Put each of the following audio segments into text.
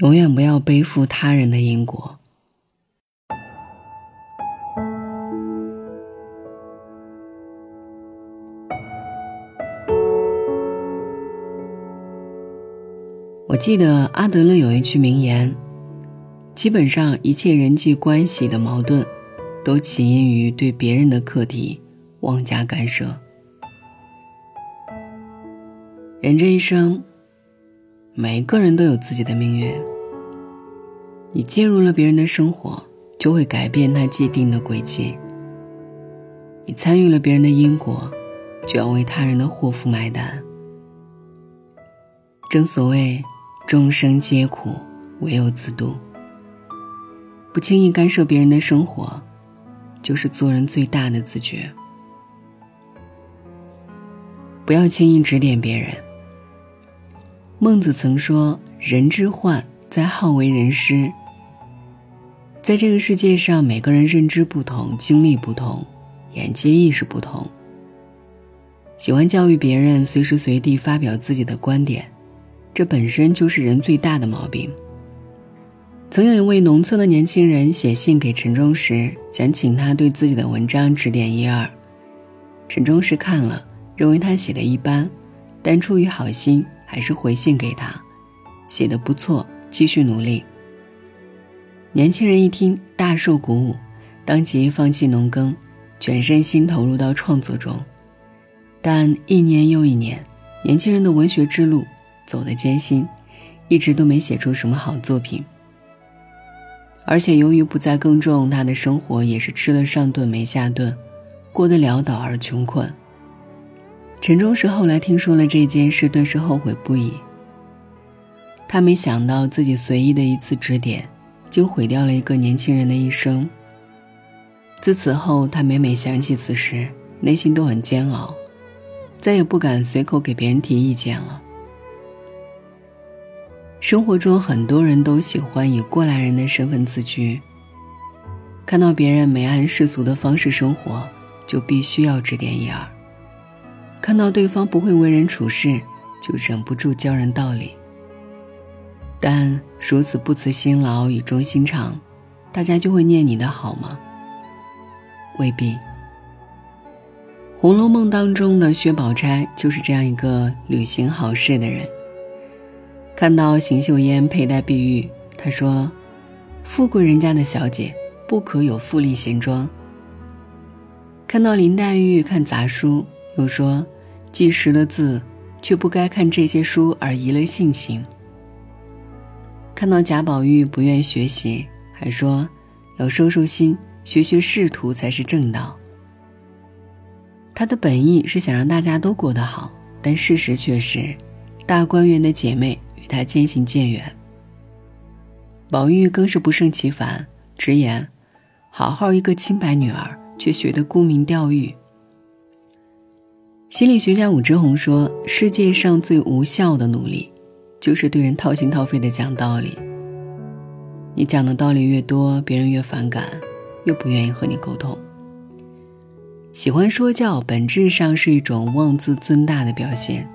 永远不要背负他人的因果。我记得阿德勒有一句名言：基本上一切人际关系的矛盾，都起因于对别人的课题妄加干涉。人这一生，每个人都有自己的命运。你介入了别人的生活，就会改变他既定的轨迹。你参与了别人的因果，就要为他人的祸福买单。正所谓。众生皆苦，唯有自度。不轻易干涉别人的生活，就是做人最大的自觉。不要轻易指点别人。孟子曾说：“人之患在好为人师。”在这个世界上，每个人认知不同，经历不同，眼界意识不同。喜欢教育别人，随时随地发表自己的观点。这本身就是人最大的毛病。曾有一位农村的年轻人写信给陈忠实，想请他对自己的文章指点一二。陈忠实看了，认为他写的一般，但出于好心，还是回信给他，写的不错，继续努力。年轻人一听，大受鼓舞，当即放弃农耕，全身心投入到创作中。但一年又一年，年轻人的文学之路。走得艰辛，一直都没写出什么好作品。而且由于不再耕种，他的生活也是吃了上顿没下顿，过得潦倒而穷困。陈忠实后来听说了这件事，顿时后悔不已。他没想到自己随意的一次指点，竟毁掉了一个年轻人的一生。自此后，他每每想起此事，内心都很煎熬，再也不敢随口给别人提意见了。生活中很多人都喜欢以过来人的身份自居。看到别人没按世俗的方式生活，就必须要指点一二；看到对方不会为人处事，就忍不住教人道理。但如此不辞辛劳、语重心长，大家就会念你的好吗？未必。《红楼梦》当中的薛宝钗就是这样一个履行好事的人。看到邢岫烟佩戴碧玉，他说：“富贵人家的小姐不可有富丽闲装。”看到林黛玉看杂书，又说：“既识了字，却不该看这些书而移了性情。”看到贾宝玉不愿学习，还说：“要收收心，学学仕途才是正道。”他的本意是想让大家都过得好，但事实却是，大观园的姐妹。与他渐行渐远。宝玉更是不胜其烦，直言：“好好一个清白女儿，却学得沽名钓誉。”心理学家武志红说：“世界上最无效的努力，就是对人掏心掏肺的讲道理。你讲的道理越多，别人越反感，越不愿意和你沟通。喜欢说教，本质上是一种妄自尊大的表现。”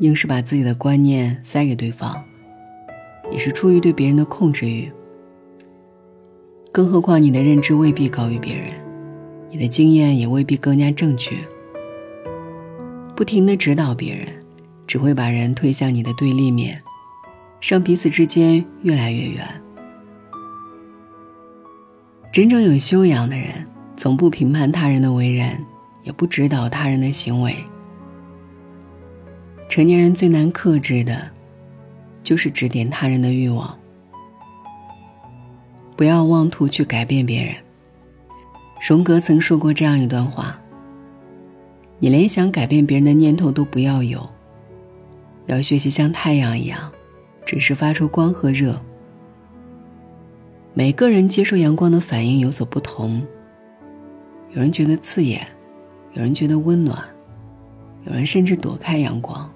硬是把自己的观念塞给对方，也是出于对别人的控制欲。更何况你的认知未必高于别人，你的经验也未必更加正确。不停的指导别人，只会把人推向你的对立面，让彼此之间越来越远。真正有修养的人，从不评判他人的为人，也不指导他人的行为。成年人最难克制的，就是指点他人的欲望。不要妄图去改变别人。荣格曾说过这样一段话：你连想改变别人的念头都不要有，要学习像太阳一样，只是发出光和热。每个人接受阳光的反应有所不同，有人觉得刺眼，有人觉得温暖，有人甚至躲开阳光。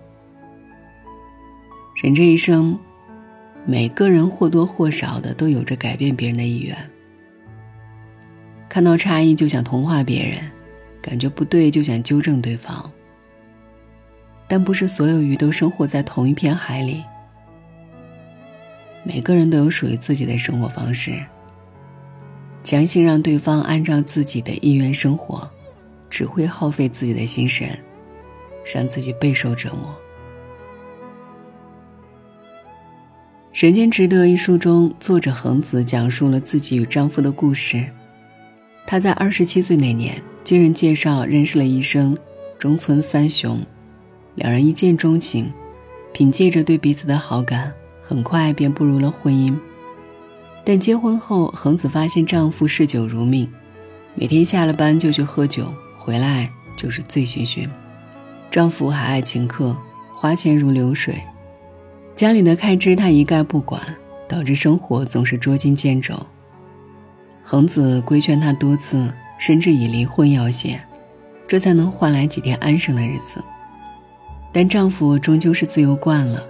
人这一生，每个人或多或少的都有着改变别人的意愿。看到差异就想同化别人，感觉不对就想纠正对方。但不是所有鱼都生活在同一片海里。每个人都有属于自己的生活方式。强行让对方按照自己的意愿生活，只会耗费自己的心神，让自己备受折磨。《人间值得》一书中，作者恒子讲述了自己与丈夫的故事。她在二十七岁那年，经人介绍认识了医生中村三雄，两人一见钟情，凭借着对彼此的好感，很快便步入了婚姻。但结婚后，恒子发现丈夫嗜酒如命，每天下了班就去喝酒，回来就是醉醺醺。丈夫还爱请客，花钱如流水。家里的开支他一概不管，导致生活总是捉襟见肘。恒子规劝他多次，甚至以离婚要挟，这才能换来几天安生的日子。但丈夫终究是自由惯了，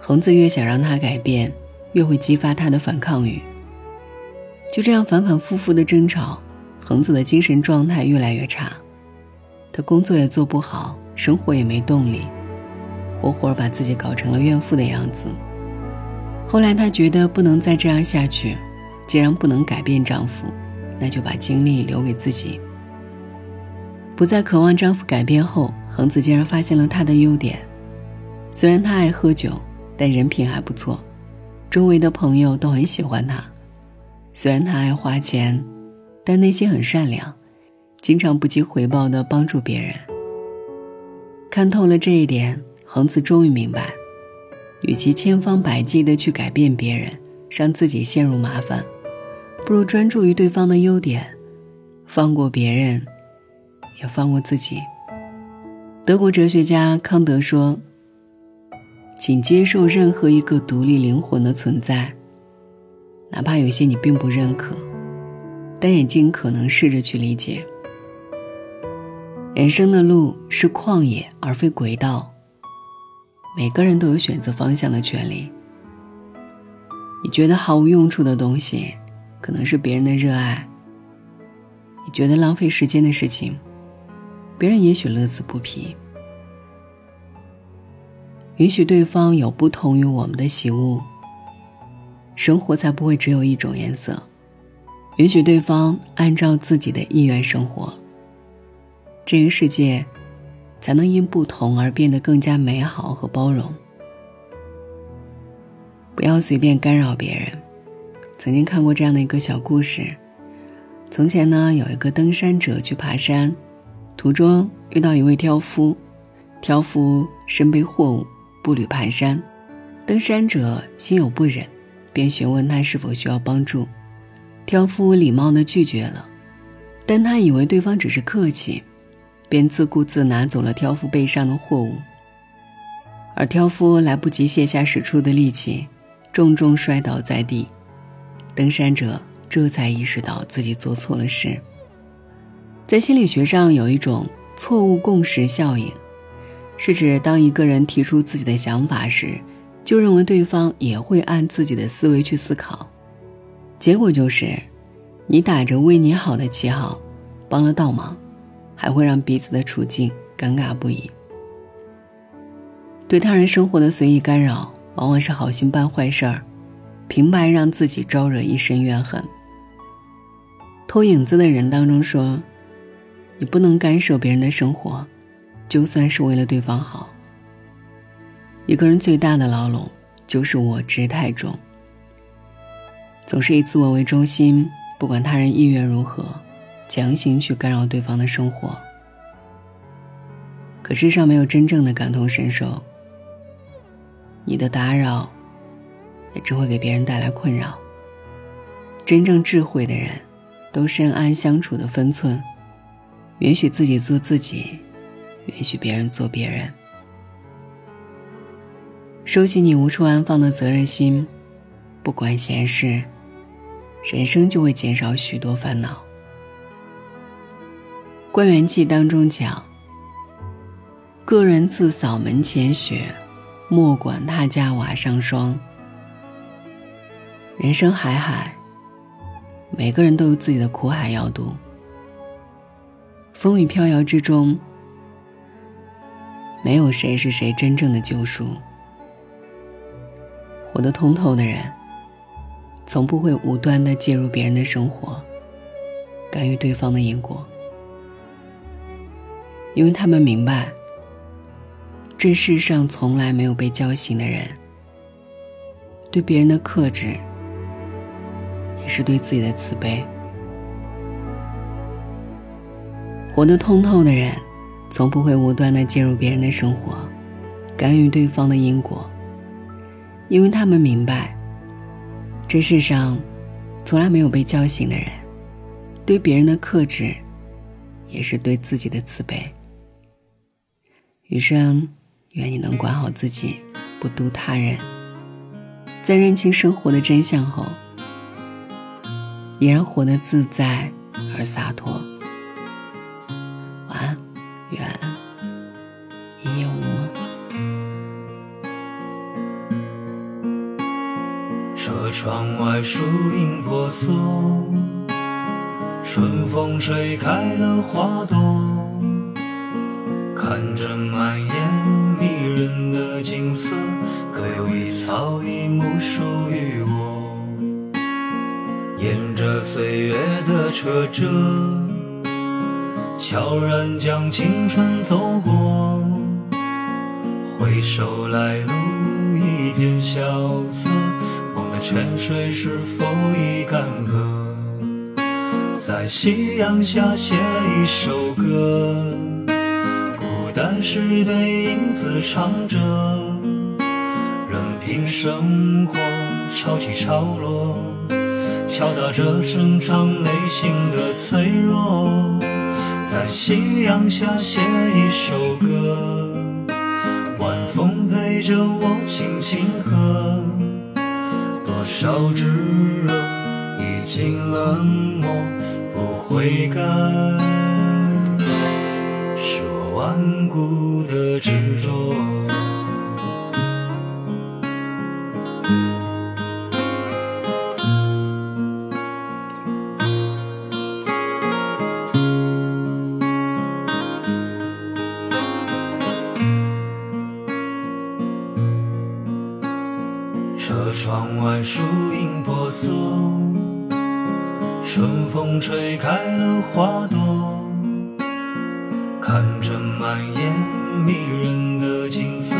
恒子越想让他改变，越会激发他的反抗欲。就这样反反复复的争吵，恒子的精神状态越来越差，她工作也做不好，生活也没动力。活活把自己搞成了怨妇的样子。后来她觉得不能再这样下去，既然不能改变丈夫，那就把精力留给自己。不再渴望丈夫改变后，恒子竟然发现了他的优点。虽然他爱喝酒，但人品还不错，周围的朋友都很喜欢他。虽然他爱花钱，但内心很善良，经常不计回报的帮助别人。看透了这一点。恒子终于明白，与其千方百计的去改变别人，让自己陷入麻烦，不如专注于对方的优点，放过别人，也放过自己。德国哲学家康德说：“请接受任何一个独立灵魂的存在，哪怕有些你并不认可，但也尽可能试着去理解。人生的路是旷野，而非轨道。”每个人都有选择方向的权利。你觉得毫无用处的东西，可能是别人的热爱；你觉得浪费时间的事情，别人也许乐此不疲。允许对方有不同于我们的喜恶，生活才不会只有一种颜色。允许对方按照自己的意愿生活，这个世界。才能因不同而变得更加美好和包容。不要随便干扰别人。曾经看过这样的一个小故事：从前呢，有一个登山者去爬山，途中遇到一位挑夫，挑夫身背货物，步履蹒跚。登山者心有不忍，便询问他是否需要帮助。挑夫礼貌地拒绝了，但他以为对方只是客气。便自顾自拿走了挑夫背上的货物，而挑夫来不及卸下使出的力气，重重摔倒在地。登山者这才意识到自己做错了事。在心理学上，有一种错误共识效应，是指当一个人提出自己的想法时，就认为对方也会按自己的思维去思考，结果就是，你打着为你好的旗号，帮了倒忙。还会让彼此的处境尴尬不已。对他人生活的随意干扰，往往是好心办坏事儿，平白让自己招惹一身怨恨。偷影子的人当中说：“你不能干涉别人的生活，就算是为了对方好。”一个人最大的牢笼就是我执太重，总是以自我为中心，不管他人意愿如何。强行去干扰对方的生活，可世上没有真正的感同身受。你的打扰，也只会给别人带来困扰。真正智慧的人，都深谙相处的分寸，允许自己做自己，允许别人做别人。收起你无处安放的责任心，不管闲事，人生就会减少许多烦恼。《关元记》当中讲：“个人自扫门前雪，莫管他家瓦上霜。”人生海海，每个人都有自己的苦海要渡。风雨飘摇之中，没有谁是谁真正的救赎。活得通透的人，从不会无端的介入别人的生活，干预对方的因果，因为他们明白，这世上从来没有被叫醒的人。对别人的克制，也是对自己的慈悲。活得通透的人，从不会无端的介入别人的生活，干预对方的因果，因为他们明白，这世上从来没有被叫醒的人。对别人的克制，也是对自己的慈悲。余生，愿你能管好自己，不渡他人。在认清生活的真相后，依然活得自在而洒脱。晚安，愿一夜无梦。车窗外树影婆娑，春风吹开了花朵，看着满眼迷人的景色。可有一草一木属于，岁月的车辙，悄然将青春走过。回首来路一片萧瑟，梦的泉水是否已干涸？在夕阳下写一首歌，孤单时对影子唱着。任凭生活潮起潮落，敲打着深藏内心的脆弱。在夕阳下写一首歌，晚风陪着我轻轻和。多少炙热已经冷漠，不悔改，是我顽固满眼迷人的景色，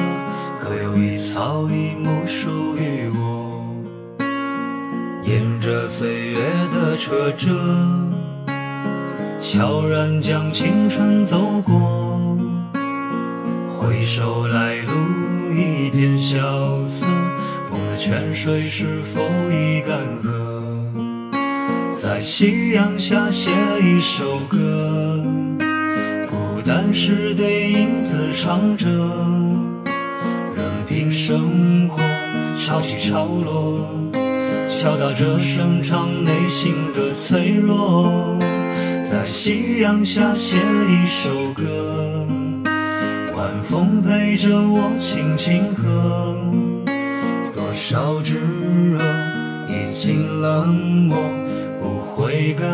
各有一草一木属于我。沿着岁月的车辙，悄然将青春走过，回首来路一片萧瑟。梦的泉水是否已干涸？在夕阳下写一首歌，是对影子唱着，任凭生活潮起潮落，敲打着深藏内心的脆弱。在夕阳下写一首歌，晚风陪着我轻轻和。多少炙热，已经冷漠，不悔改，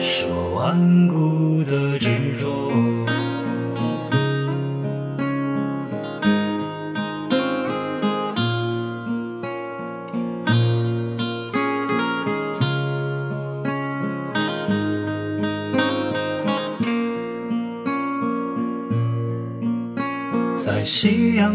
是我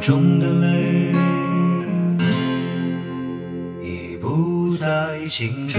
中的泪已不再清澈。